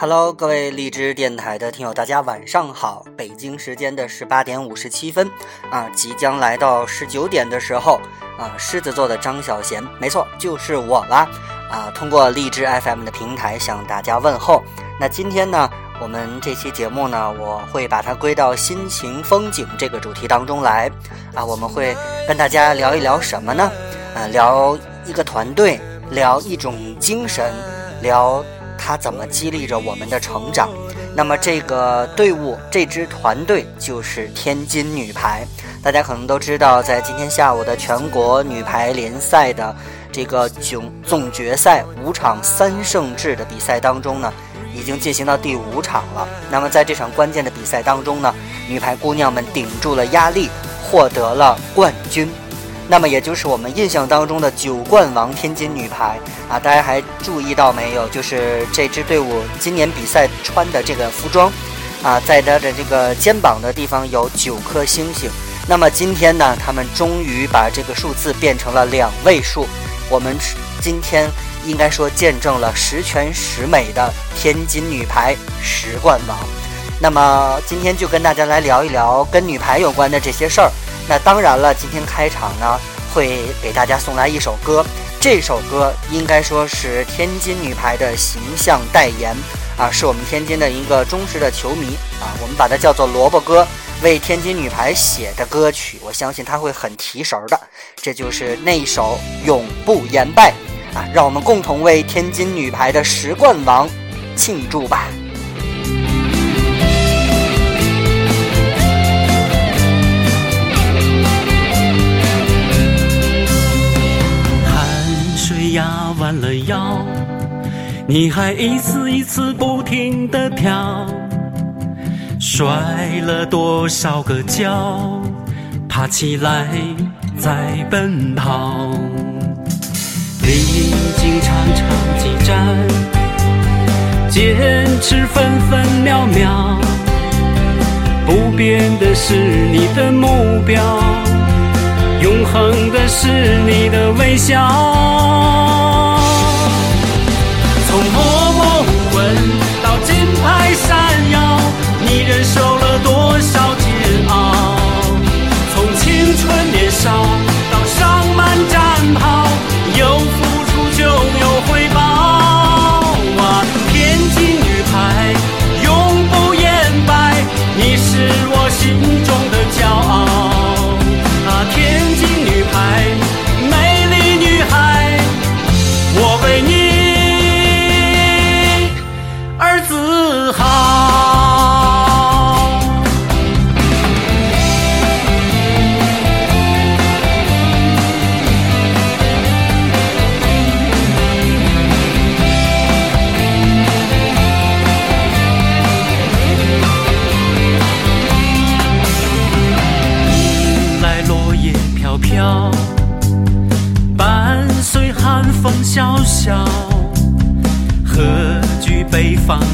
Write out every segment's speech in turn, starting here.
Hello，各位荔枝电台的听友，大家晚上好。北京时间的十八点五十七分，啊，即将来到十九点的时候，啊，狮子座的张小贤，没错，就是我啦。啊，通过荔枝 FM 的平台向大家问候。那今天呢，我们这期节目呢，我会把它归到心情风景这个主题当中来。啊，我们会跟大家聊一聊什么呢？啊，聊一个团队，聊一种精神，聊。他怎么激励着我们的成长？那么这个队伍、这支团队就是天津女排。大家可能都知道，在今天下午的全国女排联赛的这个总总决赛五场三胜制的比赛当中呢，已经进行到第五场了。那么在这场关键的比赛当中呢，女排姑娘们顶住了压力，获得了冠军。那么也就是我们印象当中的九冠王天津女排啊，大家还注意到没有？就是这支队伍今年比赛穿的这个服装，啊，在它的这个肩膀的地方有九颗星星。那么今天呢，他们终于把这个数字变成了两位数。我们今天应该说见证了十全十美的天津女排十冠王。那么今天就跟大家来聊一聊跟女排有关的这些事儿。那当然了，今天开场呢，会给大家送来一首歌。这首歌应该说是天津女排的形象代言啊，是我们天津的一个忠实的球迷啊，我们把它叫做萝卜哥为天津女排写的歌曲。我相信他会很提神的。这就是那一首《永不言败》啊，让我们共同为天津女排的十冠王庆祝吧。压弯了腰，你还一次一次不停地跳，摔了多少个跤，爬起来再奔跑。历经长长几站，坚持分分秒秒，不变的是你的目标。永恒的是你的微笑，从默默无闻到金牌闪耀，你忍受了多少煎熬？从青春年少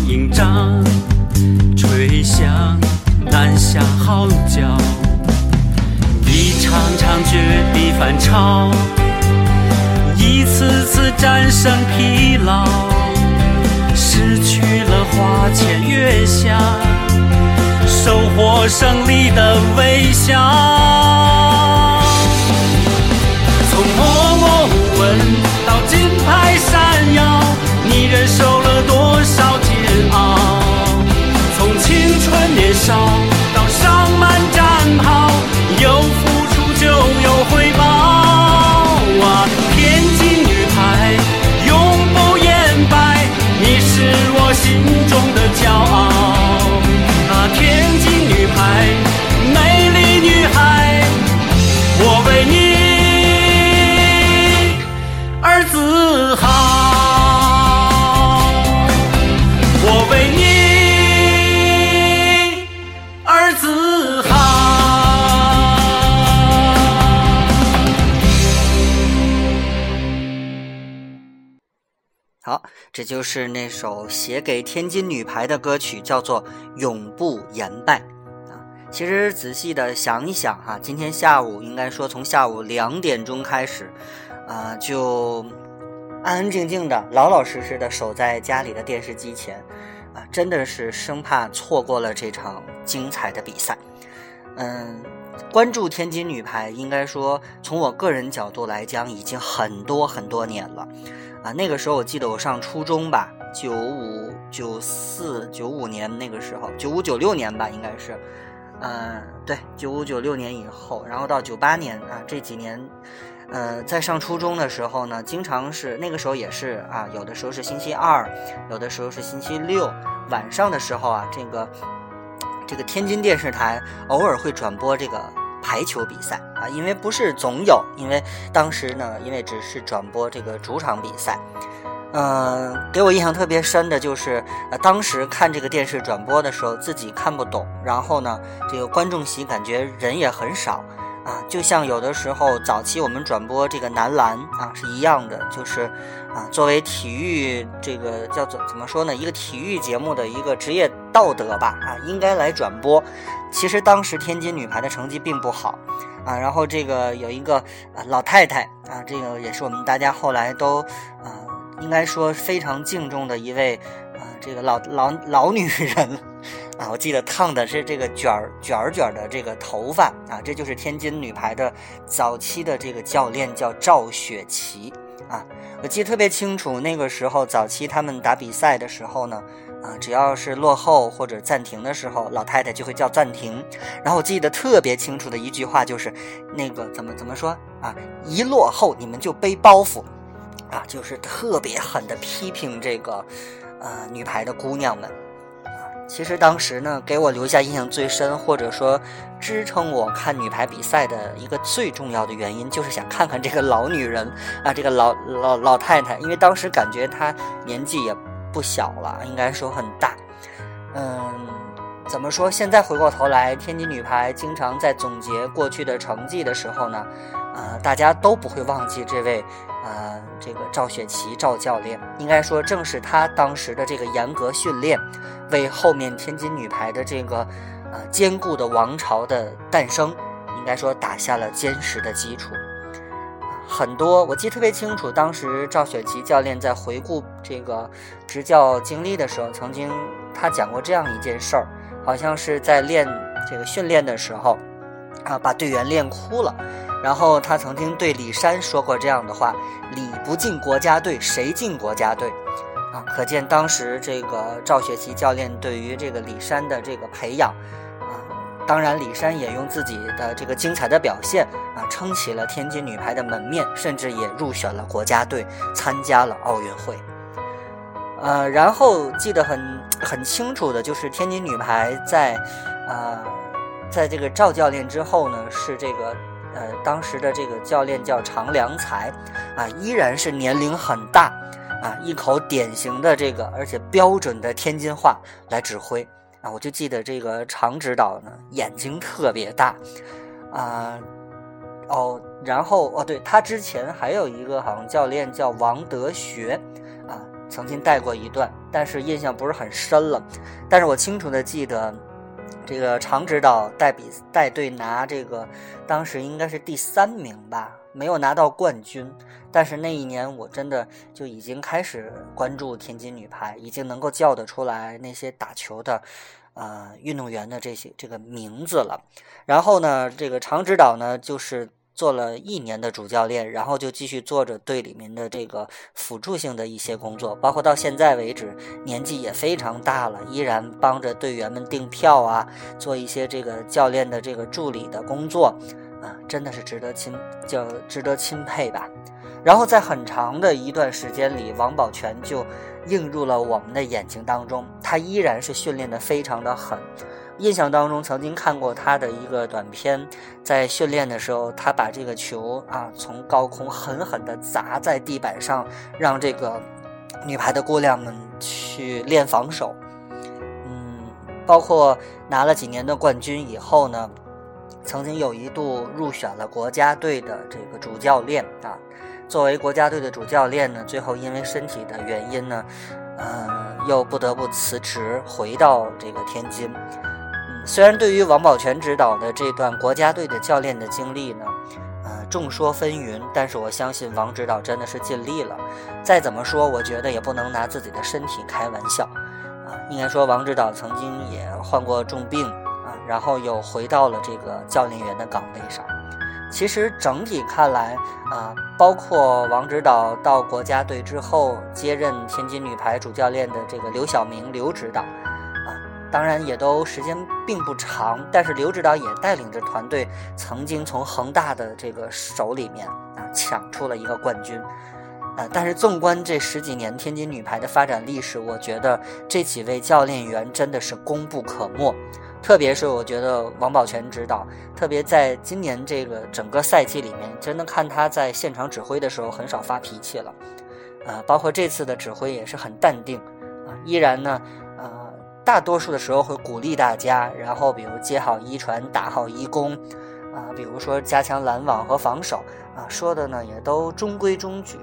营帐，吹响南下号角。一场场绝地反超，一次次战胜疲劳，失去了花前月下，收获胜利的微笑。从默默无闻到。金牌闪耀，你忍受春年少到上满战袍，有付出就有回报啊！天津女排永不言败，你是我心中的骄傲啊！天津女排，美丽女孩，我为你而。自豪，这就是那首写给天津女排的歌曲，叫做《永不言败》啊。其实仔细的想一想哈，今天下午应该说从下午两点钟开始。啊，就安安静静的、老老实实的守在家里的电视机前，啊，真的是生怕错过了这场精彩的比赛。嗯，关注天津女排，应该说从我个人角度来讲，已经很多很多年了。啊，那个时候我记得我上初中吧，九五、九四、九五年那个时候，九五九六年吧，应该是。嗯，对，九五九六年以后，然后到九八年啊，这几年。呃，在上初中的时候呢，经常是那个时候也是啊，有的时候是星期二，有的时候是星期六晚上的时候啊，这个这个天津电视台偶尔会转播这个排球比赛啊，因为不是总有，因为当时呢，因为只是转播这个主场比赛，嗯，给我印象特别深的就是，呃，当时看这个电视转播的时候自己看不懂，然后呢，这个观众席感觉人也很少。啊，就像有的时候早期我们转播这个男篮啊是一样的，就是啊，作为体育这个叫做怎么说呢，一个体育节目的一个职业道德吧啊，应该来转播。其实当时天津女排的成绩并不好啊，然后这个有一个啊老太太啊，这个也是我们大家后来都啊应该说非常敬重的一位啊这个老老老女人。啊，我记得烫的是这个卷儿卷儿卷的这个头发啊，这就是天津女排的早期的这个教练叫赵雪琪啊，我记得特别清楚，那个时候早期他们打比赛的时候呢，啊，只要是落后或者暂停的时候，老太太就会叫暂停。然后我记得特别清楚的一句话就是，那个怎么怎么说啊，一落后你们就背包袱，啊，就是特别狠的批评这个，呃，女排的姑娘们。啊其实当时呢，给我留下印象最深，或者说支撑我看女排比赛的一个最重要的原因，就是想看看这个老女人啊，这个老老老太太，因为当时感觉她年纪也不小了，应该说很大。嗯，怎么说？现在回过头来，天津女排经常在总结过去的成绩的时候呢，呃，大家都不会忘记这位。呃，这个赵雪琪赵教练，应该说正是他当时的这个严格训练，为后面天津女排的这个呃坚固的王朝的诞生，应该说打下了坚实的基础。很多我记得特别清楚，当时赵雪琪教练在回顾这个执教经历的时候，曾经他讲过这样一件事儿，好像是在练这个训练的时候，啊，把队员练哭了。然后他曾经对李珊说过这样的话：“李不进国家队，谁进国家队？”啊，可见当时这个赵雪琪教练对于这个李珊的这个培养，啊，当然李珊也用自己的这个精彩的表现啊，撑起了天津女排的门面，甚至也入选了国家队，参加了奥运会。呃，然后记得很很清楚的就是天津女排在，呃，在这个赵教练之后呢，是这个。呃，当时的这个教练叫常良才，啊，依然是年龄很大，啊，一口典型的这个而且标准的天津话来指挥，啊，我就记得这个常指导呢眼睛特别大，啊，哦，然后哦，对他之前还有一个好像教练叫王德学，曾经带过一段，但是印象不是很深了，但是我清楚的记得。这个常指导带比带队拿这个，当时应该是第三名吧，没有拿到冠军。但是那一年我真的就已经开始关注天津女排，已经能够叫得出来那些打球的，呃，运动员的这些这个名字了。然后呢，这个常指导呢就是。做了一年的主教练，然后就继续做着队里面的这个辅助性的一些工作，包括到现在为止，年纪也非常大了，依然帮着队员们订票啊，做一些这个教练的这个助理的工作，啊，真的是值得钦，就值得钦佩吧。然后在很长的一段时间里，王宝全就映入了我们的眼睛当中，他依然是训练的非常的狠。印象当中，曾经看过他的一个短片，在训练的时候，他把这个球啊从高空狠狠地砸在地板上，让这个女排的姑娘们去练防守。嗯，包括拿了几年的冠军以后呢，曾经有一度入选了国家队的这个主教练啊。作为国家队的主教练呢，最后因为身体的原因呢，嗯，又不得不辞职回到这个天津。虽然对于王宝全指导的这段国家队的教练的经历呢，呃，众说纷纭，但是我相信王指导真的是尽力了。再怎么说，我觉得也不能拿自己的身体开玩笑，啊，应该说王指导曾经也患过重病啊，然后又回到了这个教练员的岗位上。其实整体看来，啊，包括王指导到国家队之后接任天津女排主教练的这个刘晓明刘指导，当然也都时间并不长，但是刘指导也带领着团队曾经从恒大的这个手里面啊抢出了一个冠军，啊，但是纵观这十几年天津女排的发展历史，我觉得这几位教练员真的是功不可没。特别是我觉得王宝全指导，特别在今年这个整个赛季里面，真的看他在现场指挥的时候很少发脾气了，呃，包括这次的指挥也是很淡定，啊，依然呢，大多数的时候会鼓励大家，然后比如接好一传，打好一攻，啊，比如说加强拦网和防守，啊，说的呢也都中规中矩，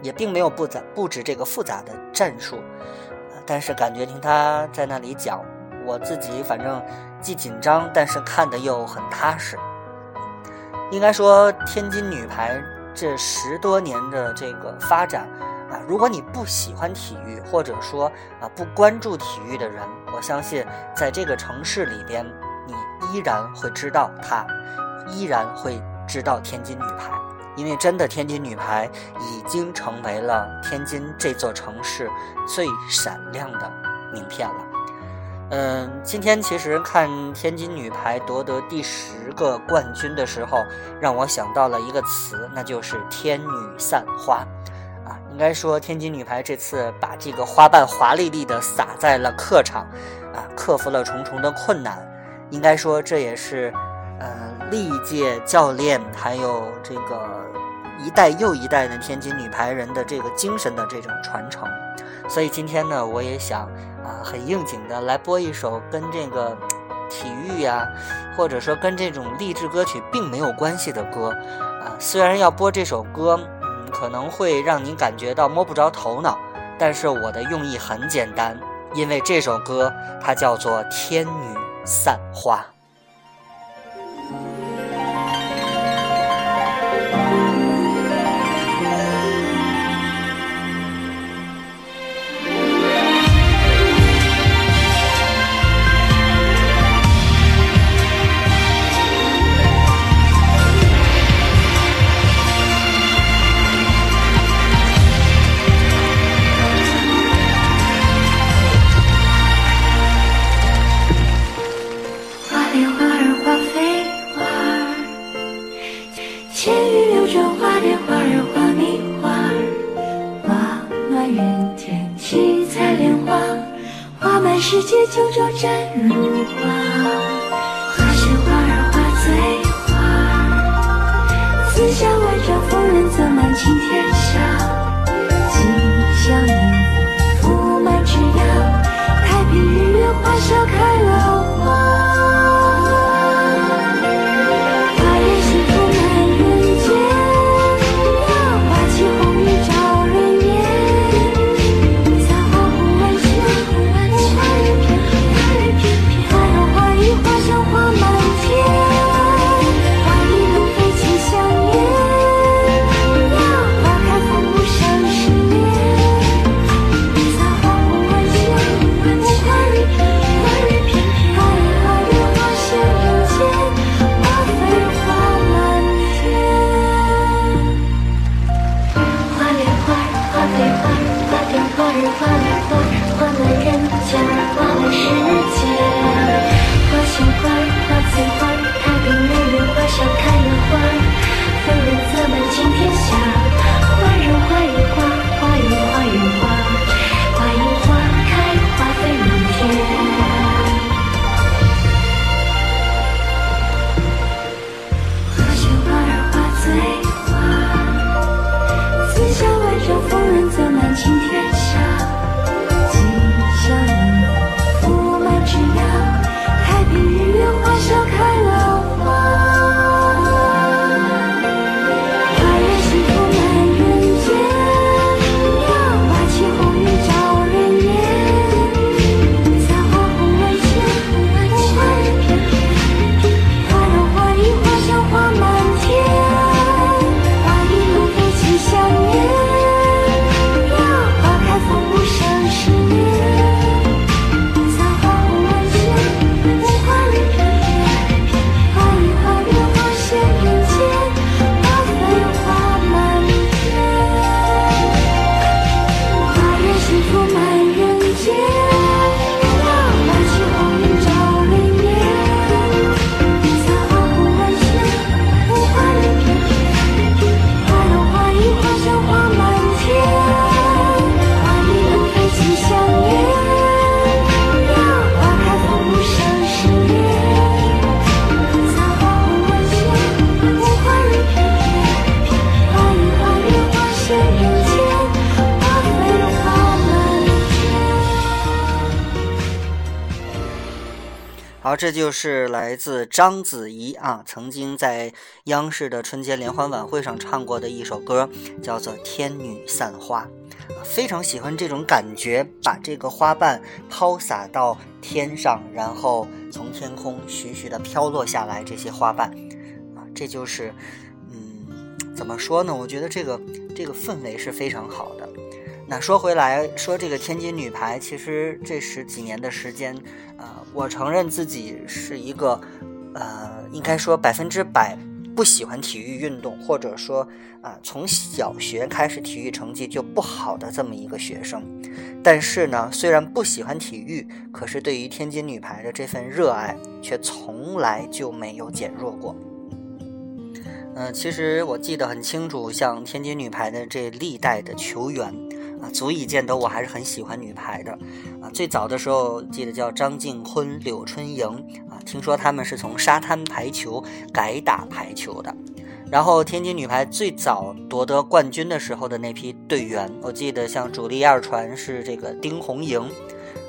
也并没有布杂布置这个复杂的战术，啊但是感觉听他在那里讲。我自己反正既紧张，但是看的又很踏实。应该说，天津女排这十多年的这个发展如果你不喜欢体育，或者说啊不关注体育的人，我相信在这个城市里边，你依然会知道它，依然会知道天津女排，因为真的天津女排已经成为了天津这座城市最闪亮的名片了。嗯，今天其实看天津女排夺得第十个冠军的时候，让我想到了一个词，那就是“天女散花”。应该说天津女排这次把这个花瓣华丽丽的撒在了客场，啊，克服了重重的困难。应该说这也是，呃，历届教练还有这个一代又一代的天津女排人的这个精神的这种传承。所以今天呢，我也想。啊，很应景的来播一首跟这个体育呀，或者说跟这种励志歌曲并没有关系的歌，啊，虽然要播这首歌，可能会让您感觉到摸不着头脑，但是我的用意很简单，因为这首歌它叫做《天女散花》。世界就这绽如，花好，这就是来自章子怡啊，曾经在央视的春节联欢晚会上唱过的一首歌，叫做《天女散花》。非常喜欢这种感觉，把这个花瓣抛洒到天上，然后从天空徐徐的飘落下来。这些花瓣啊，这就是，嗯，怎么说呢？我觉得这个这个氛围是非常好的。那说回来，说这个天津女排，其实这十几年的时间，呃，我承认自己是一个，呃，应该说百分之百不喜欢体育运动，或者说啊，从小学开始体育成绩就不好的这么一个学生。但是呢，虽然不喜欢体育，可是对于天津女排的这份热爱却从来就没有减弱过。嗯，其实我记得很清楚，像天津女排的这历代的球员。足以见得我还是很喜欢女排的，啊，最早的时候记得叫张静坤、柳春莹，啊，听说他们是从沙滩排球改打排球的。然后天津女排最早夺得冠军的时候的那批队员，我记得像主力二传是这个丁红莹，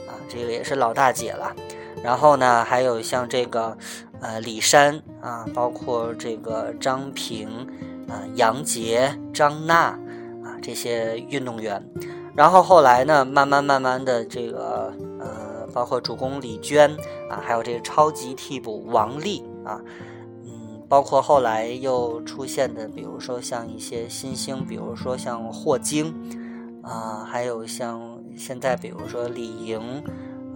啊，这个也是老大姐了。然后呢，还有像这个呃李珊啊，包括这个张平、啊杨洁、张娜。这些运动员，然后后来呢，慢慢慢慢的这个呃，包括主攻李娟啊，还有这个超级替补王丽啊，嗯，包括后来又出现的，比如说像一些新星，比如说像霍金啊，还有像现在比如说李莹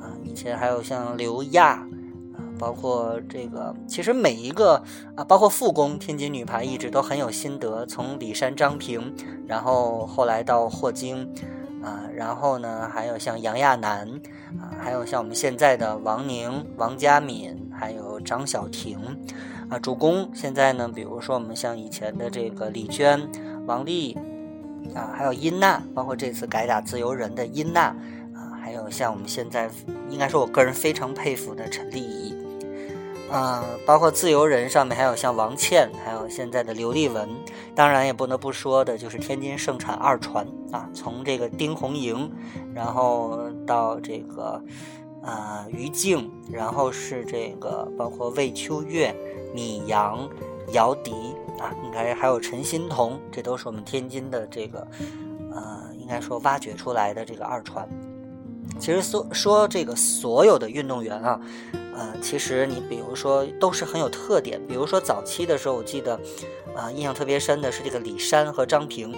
啊，以前还有像刘亚。包括这个，其实每一个啊，包括复工，天津女排一直都很有心得。从李珊、张平，然后后来到霍金，啊，然后呢，还有像杨亚楠，啊，还有像我们现在的王宁、王佳敏，还有张晓婷，啊，主攻现在呢，比如说我们像以前的这个李娟、王丽，啊，还有殷娜，包括这次改打自由人的殷娜，啊，还有像我们现在应该说我个人非常佩服的陈丽仪。啊，包括自由人上面还有像王倩，还有现在的刘丽文，当然也不能不说的就是天津盛产二传啊，从这个丁红莹，然后到这个啊于静，然后是这个包括魏秋月、米阳、姚迪啊，应该还有陈欣桐，这都是我们天津的这个呃，应该说挖掘出来的这个二传。其实说说这个所有的运动员啊。呃，其实你比如说都是很有特点，比如说早期的时候，我记得，啊，印象特别深的是这个李珊和张平，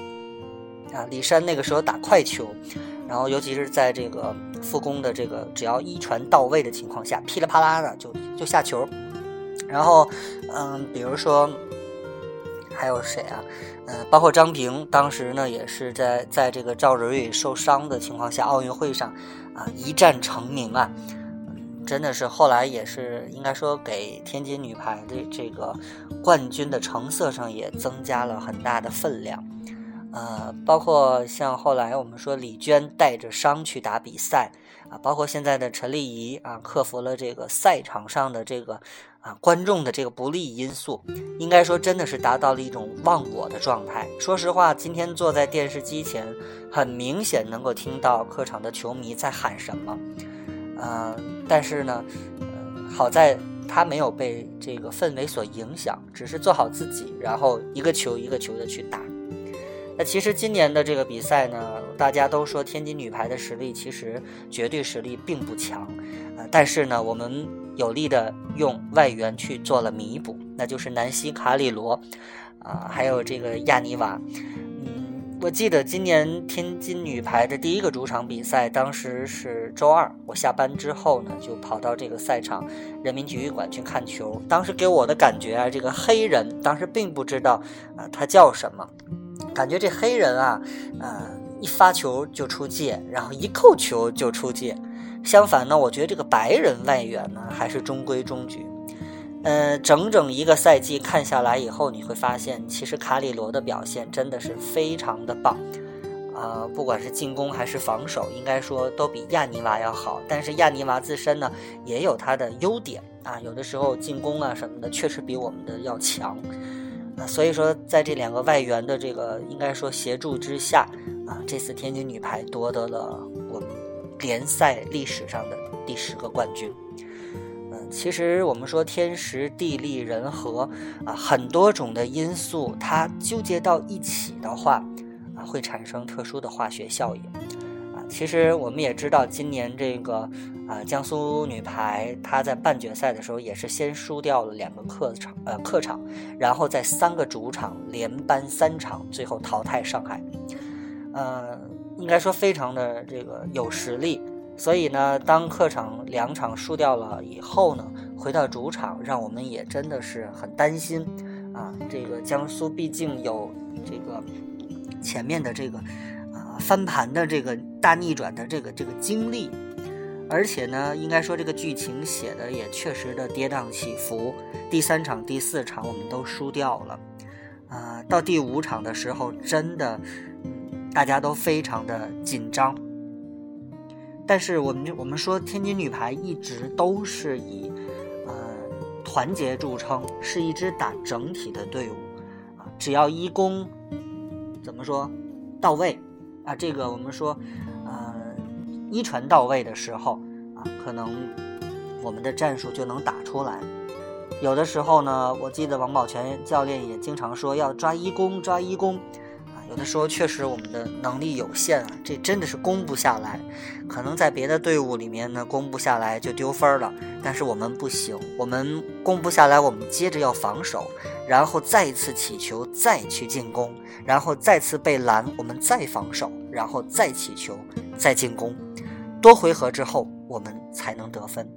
啊，李珊那个时候打快球，然后尤其是在这个复工的这个只要一传到位的情况下，噼里啪啦的就就下球，然后，嗯，比如说还有谁啊？嗯，包括张平，当时呢也是在在这个赵蕊蕊受伤的情况下，奥运会上啊一战成名啊。真的是后来也是应该说给天津女排的这个冠军的成色上也增加了很大的分量，呃，包括像后来我们说李娟带着伤去打比赛啊，包括现在的陈丽仪啊，克服了这个赛场上的这个啊观众的这个不利因素，应该说真的是达到了一种忘我的状态。说实话，今天坐在电视机前，很明显能够听到客场的球迷在喊什么。嗯，但是呢，呃，好在他没有被这个氛围所影响，只是做好自己，然后一个球一个球的去打。那其实今年的这个比赛呢，大家都说天津女排的实力其实绝对实力并不强，呃，但是呢，我们有力的用外援去做了弥补，那就是南希卡里罗，啊，还有这个亚尼瓦。我记得今年天津女排的第一个主场比赛，当时是周二，我下班之后呢，就跑到这个赛场人民体育馆去看球。当时给我的感觉啊，这个黑人当时并不知道啊他叫什么，感觉这黑人啊，呃一发球就出界，然后一扣球就出界。相反呢，我觉得这个白人外援呢还是中规中矩。呃，整整一个赛季看下来以后，你会发现，其实卡里罗的表现真的是非常的棒，啊，不管是进攻还是防守，应该说都比亚尼娃要好。但是亚尼娃自身呢，也有他的优点啊，有的时候进攻啊什么的，确实比我们的要强。啊，所以说在这两个外援的这个应该说协助之下，啊，这次天津女排夺得了我们联赛历史上的第十个冠军。其实我们说天时地利人和啊，很多种的因素它纠结到一起的话啊，会产生特殊的化学效应啊。其实我们也知道，今年这个啊江苏女排她在半决赛的时候也是先输掉了两个客场呃客场，然后在三个主场连扳三场，最后淘汰上海。呃，应该说非常的这个有实力。所以呢，当客场两场输掉了以后呢，回到主场，让我们也真的是很担心啊。这个江苏毕竟有这个前面的这个啊翻盘的这个大逆转的这个这个经历，而且呢，应该说这个剧情写的也确实的跌宕起伏。第三场、第四场我们都输掉了，啊，到第五场的时候，真的，嗯，大家都非常的紧张。但是我们我们说天津女排一直都是以，呃，团结著称，是一支打整体的队伍，啊，只要一攻，怎么说，到位，啊，这个我们说，呃，一传到位的时候，啊，可能我们的战术就能打出来。有的时候呢，我记得王宝泉教练也经常说要抓一攻，抓一攻。有的时候确实我们的能力有限啊，这真的是攻不下来。可能在别的队伍里面呢，攻不下来就丢分了。但是我们不行，我们攻不下来，我们接着要防守，然后再一次起球，再去进攻，然后再次被拦，我们再防守，然后再起球，再进攻。多回合之后，我们才能得分。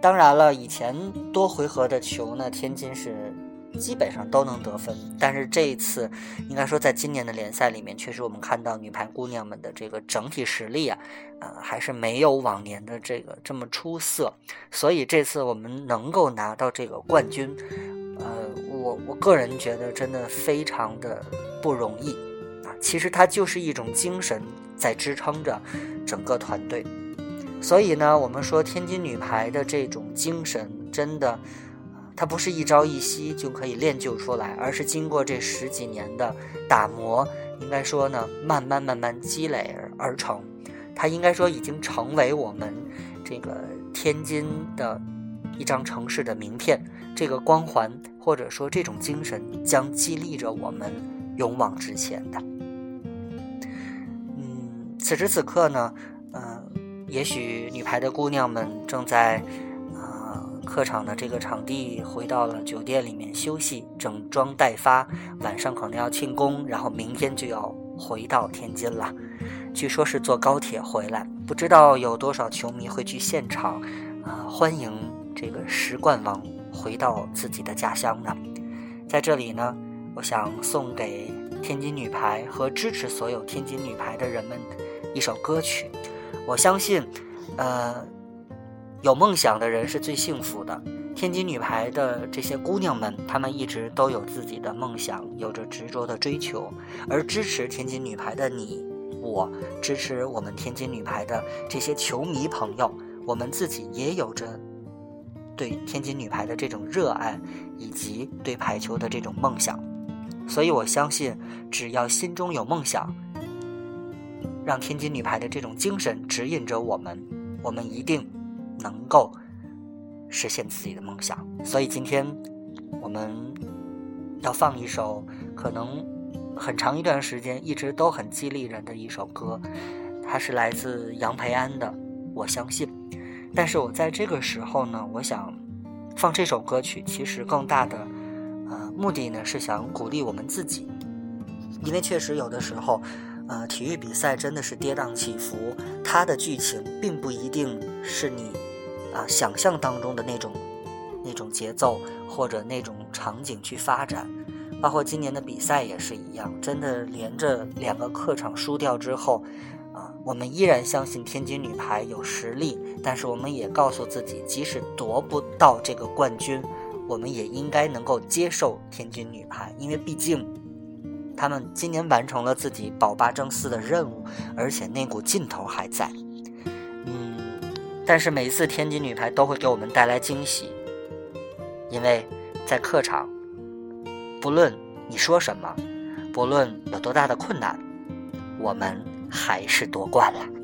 当然了，以前多回合的球呢，天津是。基本上都能得分，但是这一次，应该说在今年的联赛里面，确实我们看到女排姑娘们的这个整体实力啊，呃，还是没有往年的这个这么出色。所以这次我们能够拿到这个冠军，呃，我我个人觉得真的非常的不容易啊。其实它就是一种精神在支撑着整个团队。所以呢，我们说天津女排的这种精神真的。它不是一朝一夕就可以练就出来，而是经过这十几年的打磨，应该说呢，慢慢慢慢积累而成。它应该说已经成为我们这个天津的一张城市的名片。这个光环或者说这种精神将激励着我们勇往直前的。嗯，此时此刻呢，嗯，也许女排的姑娘们正在。客场的这个场地回到了酒店里面休息，整装待发，晚上可能要庆功，然后明天就要回到天津了。据说是坐高铁回来，不知道有多少球迷会去现场，啊，欢迎这个十冠王回到自己的家乡呢。在这里呢，我想送给天津女排和支持所有天津女排的人们一首歌曲。我相信，呃。有梦想的人是最幸福的。天津女排的这些姑娘们，她们一直都有自己的梦想，有着执着的追求。而支持天津女排的你，我支持我们天津女排的这些球迷朋友，我们自己也有着对天津女排的这种热爱，以及对排球的这种梦想。所以我相信，只要心中有梦想，让天津女排的这种精神指引着我们，我们一定。能够实现自己的梦想，所以今天我们要放一首可能很长一段时间一直都很激励人的一首歌，它是来自杨培安的《我相信》。但是我在这个时候呢，我想放这首歌曲，其实更大的呃目的呢是想鼓励我们自己，因为确实有的时候。呃，体育比赛真的是跌宕起伏，它的剧情并不一定是你啊想象当中的那种那种节奏或者那种场景去发展。包括今年的比赛也是一样，真的连着两个客场输掉之后，啊，我们依然相信天津女排有实力，但是我们也告诉自己，即使夺不到这个冠军，我们也应该能够接受天津女排，因为毕竟。他们今年完成了自己保八争四的任务，而且那股劲头还在。但是每一次天津女排都会给我们带来惊喜，因为在客场，不论你说什么，不论有多大的困难，我们还是夺冠了。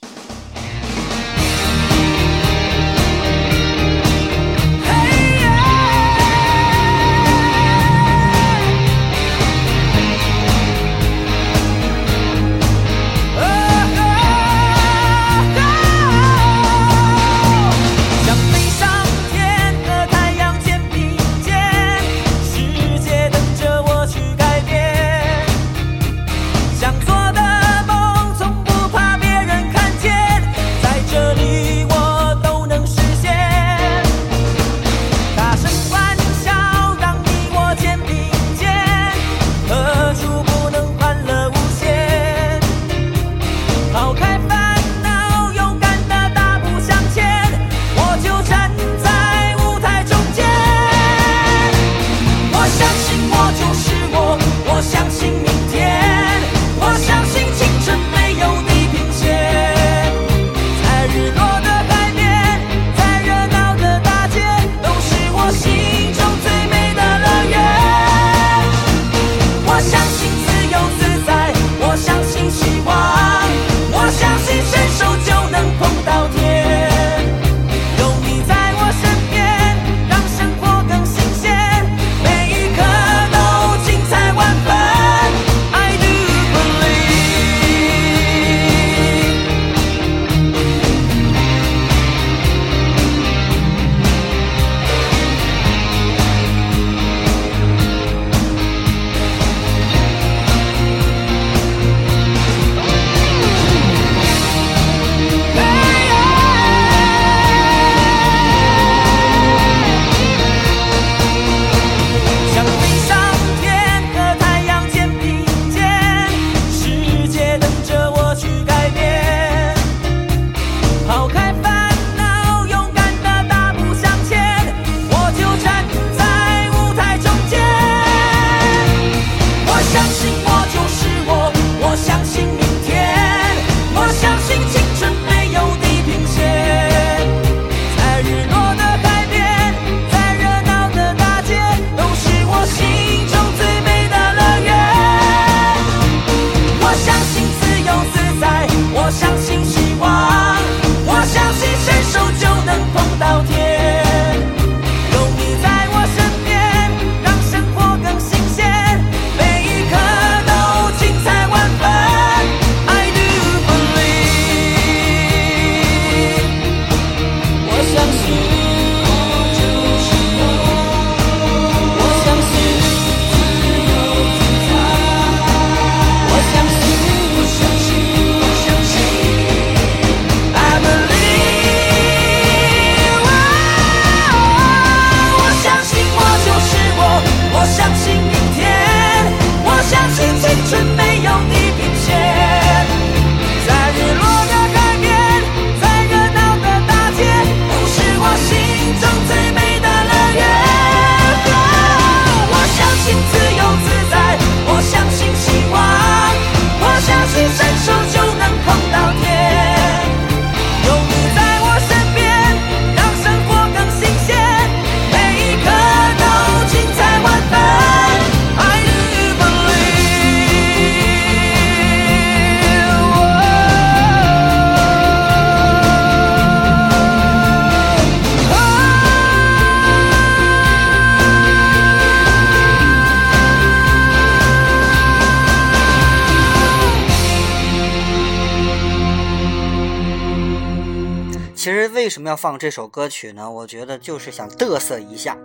要放这首歌曲呢？我觉得就是想嘚瑟一下。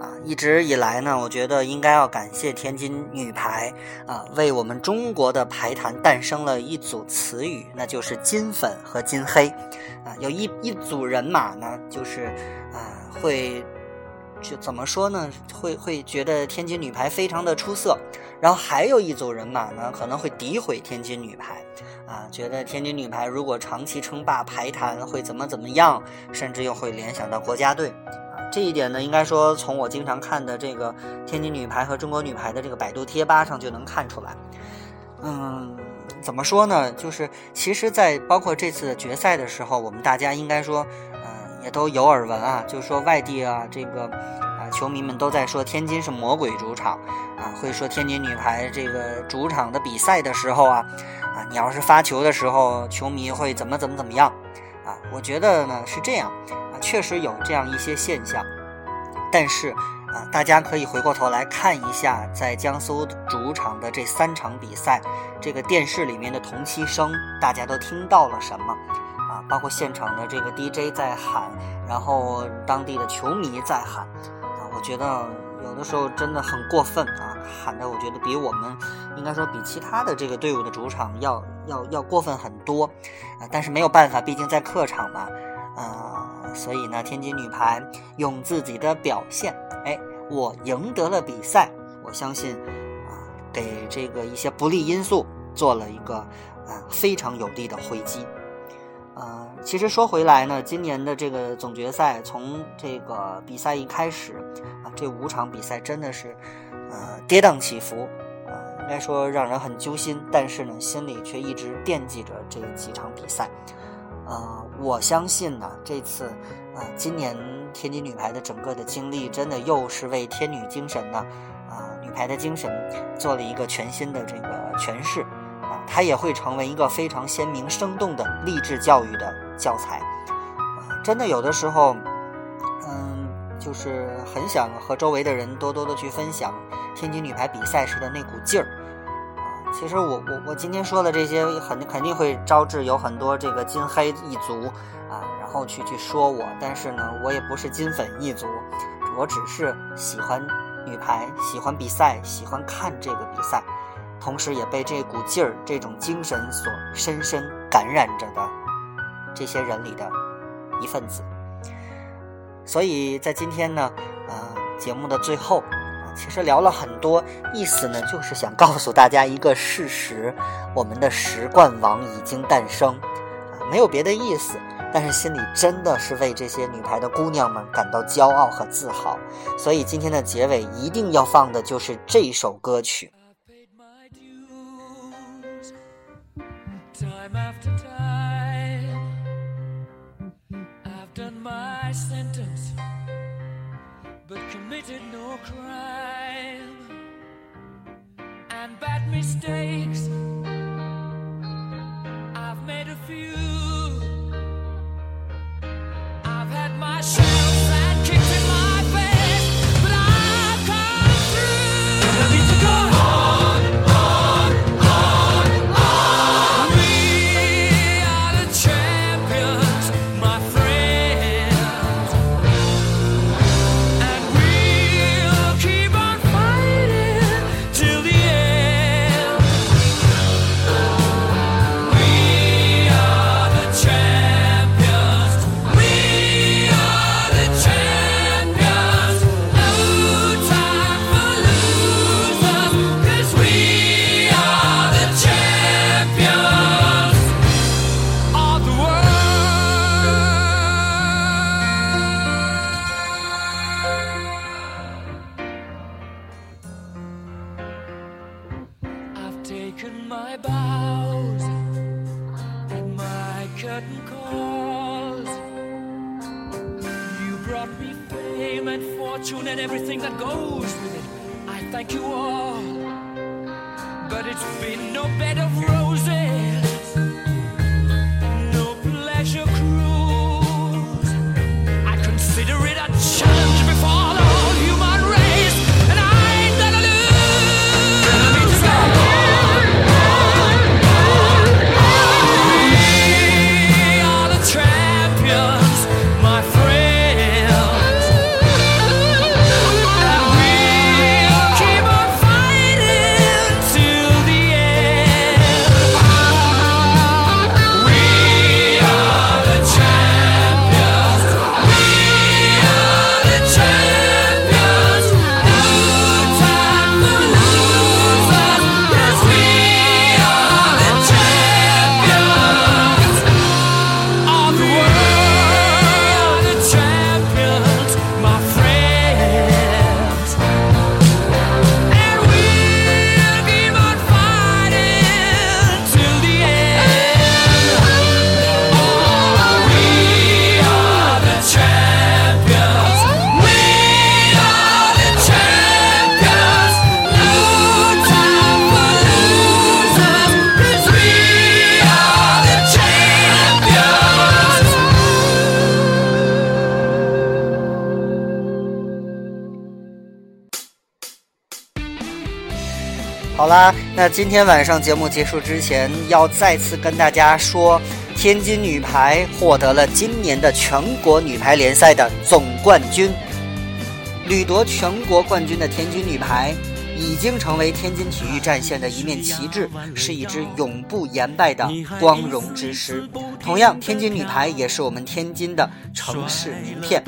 啊，一直以来呢，我觉得应该要感谢天津女排啊，为我们中国的排坛诞生了一组词语，那就是金粉和金黑。啊，有一一组人马呢，就是啊会就怎么说呢？会会觉得天津女排非常的出色，然后还有一组人马呢，可能会诋毁天津女排。啊，觉得天津女排如果长期称霸排坛会怎么怎么样，甚至又会联想到国家队。这一点呢，应该说从我经常看的这个天津女排和中国女排的这个百度贴吧上就能看出来。嗯，怎么说呢？就是其实，在包括这次决赛的时候，我们大家应该说，也都有耳闻啊，就是说外地啊，这个啊球迷们都在说天津是魔鬼主场啊，会说天津女排这个主场的比赛的时候啊，啊，你要是发球的时候，球迷会怎么怎么怎么样啊？我觉得呢是这样啊。确实有这样一些现象，但是啊，大家可以回过头来看一下，在江苏主场的这三场比赛，这个电视里面的同期声，大家都听到了什么？包括现场的这个 DJ 在喊，然后当地的球迷在喊，啊，我觉得有的时候真的很过分啊，喊的我觉得比我们应该说比其他的这个队伍的主场要要要过分很多，啊，但是没有办法，毕竟在客场嘛，啊。所以呢，天津女排用自己的表现，哎，我赢得了比赛。我相信，啊，给这个一些不利因素做了一个啊非常有力的回击。其实说回来呢，今年的这个总决赛从这个比赛一开始啊，这五场比赛真的是呃跌宕起伏啊，应该说让人很揪心。但是呢，心里却一直惦记着这几场比赛。呃，我相信呢，这次，啊，今年天津女排的整个的经历，真的又是为天女精神呢，啊，女排的精神做了一个全新的这个诠释，啊，它也会成为一个非常鲜明生动的励志教育的教材，啊，真的有的时候，嗯，就是很想和周围的人多多的去分享天津女排比赛时的那股劲儿。其实我我我今天说的这些，很肯定会招致有很多这个金黑一族啊，然后去去说我。但是呢，我也不是金粉一族，我只是喜欢女排，喜欢比赛，喜欢看这个比赛，同时也被这股劲儿、这种精神所深深感染着的这些人里的一份子。所以在今天呢，呃，节目的最后。其实聊了很多，意思呢就是想告诉大家一个事实：我们的十冠王已经诞生，啊，没有别的意思。但是心里真的是为这些女排的姑娘们感到骄傲和自豪。所以今天的结尾一定要放的就是这首歌曲。Committed no crime and bad mistakes. gold. 今天晚上节目结束之前，要再次跟大家说，天津女排获得了今年的全国女排联赛的总冠军。屡夺全国冠军的天津女排，已经成为天津体育战线的一面旗帜，是一支永不言败的光荣之师。同样，天津女排也是我们天津的城市名片，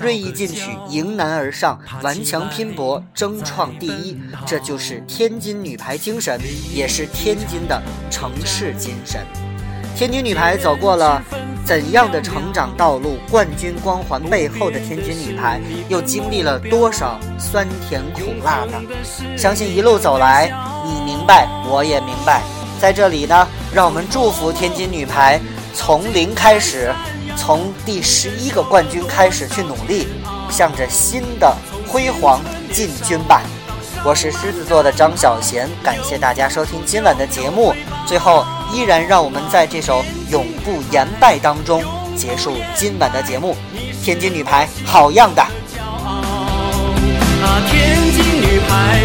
锐意进取，迎难而上，顽强拼搏，争创第一，这就是天津女排精神，也是天津的城市精神。天津女排走过了怎样的成长道路？冠军光环背后的天津女排又经历了多少酸甜苦辣呢？相信一路走来，你明白，我也明白。在这里呢，让我们祝福天津女排从零开始，从第十一个冠军开始去努力，向着新的辉煌进军吧。我是狮子座的张小贤，感谢大家收听今晚的节目。最后，依然让我们在这首《永不言败》当中结束今晚的节目。天津女排，好样的！啊，天津女排，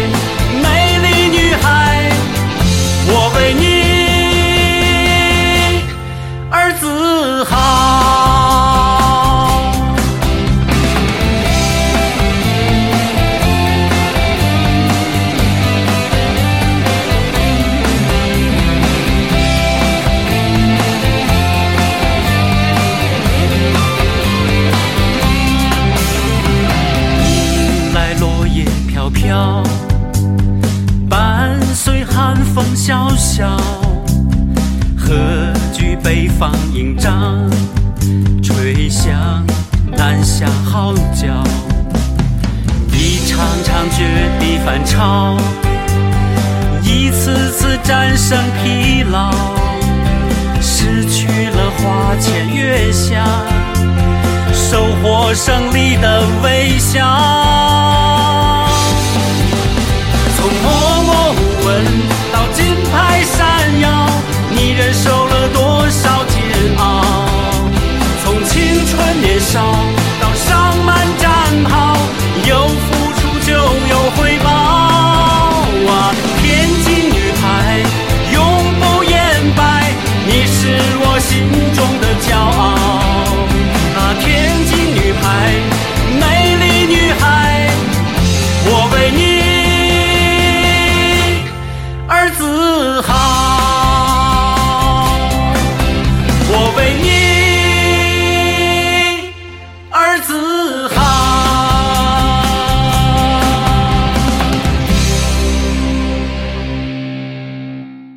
美丽女孩，我为你而自豪。萧萧，何惧北方营帐，吹响南下号角。一场场绝地反超，一次次战胜疲劳，失去了花前月下。收获胜利的微笑。闻到金牌闪耀，你忍受了多少煎熬？从青春年少到上满战袍，有付出就有回报啊！天津女排永不言败，你是我心中的骄傲。好。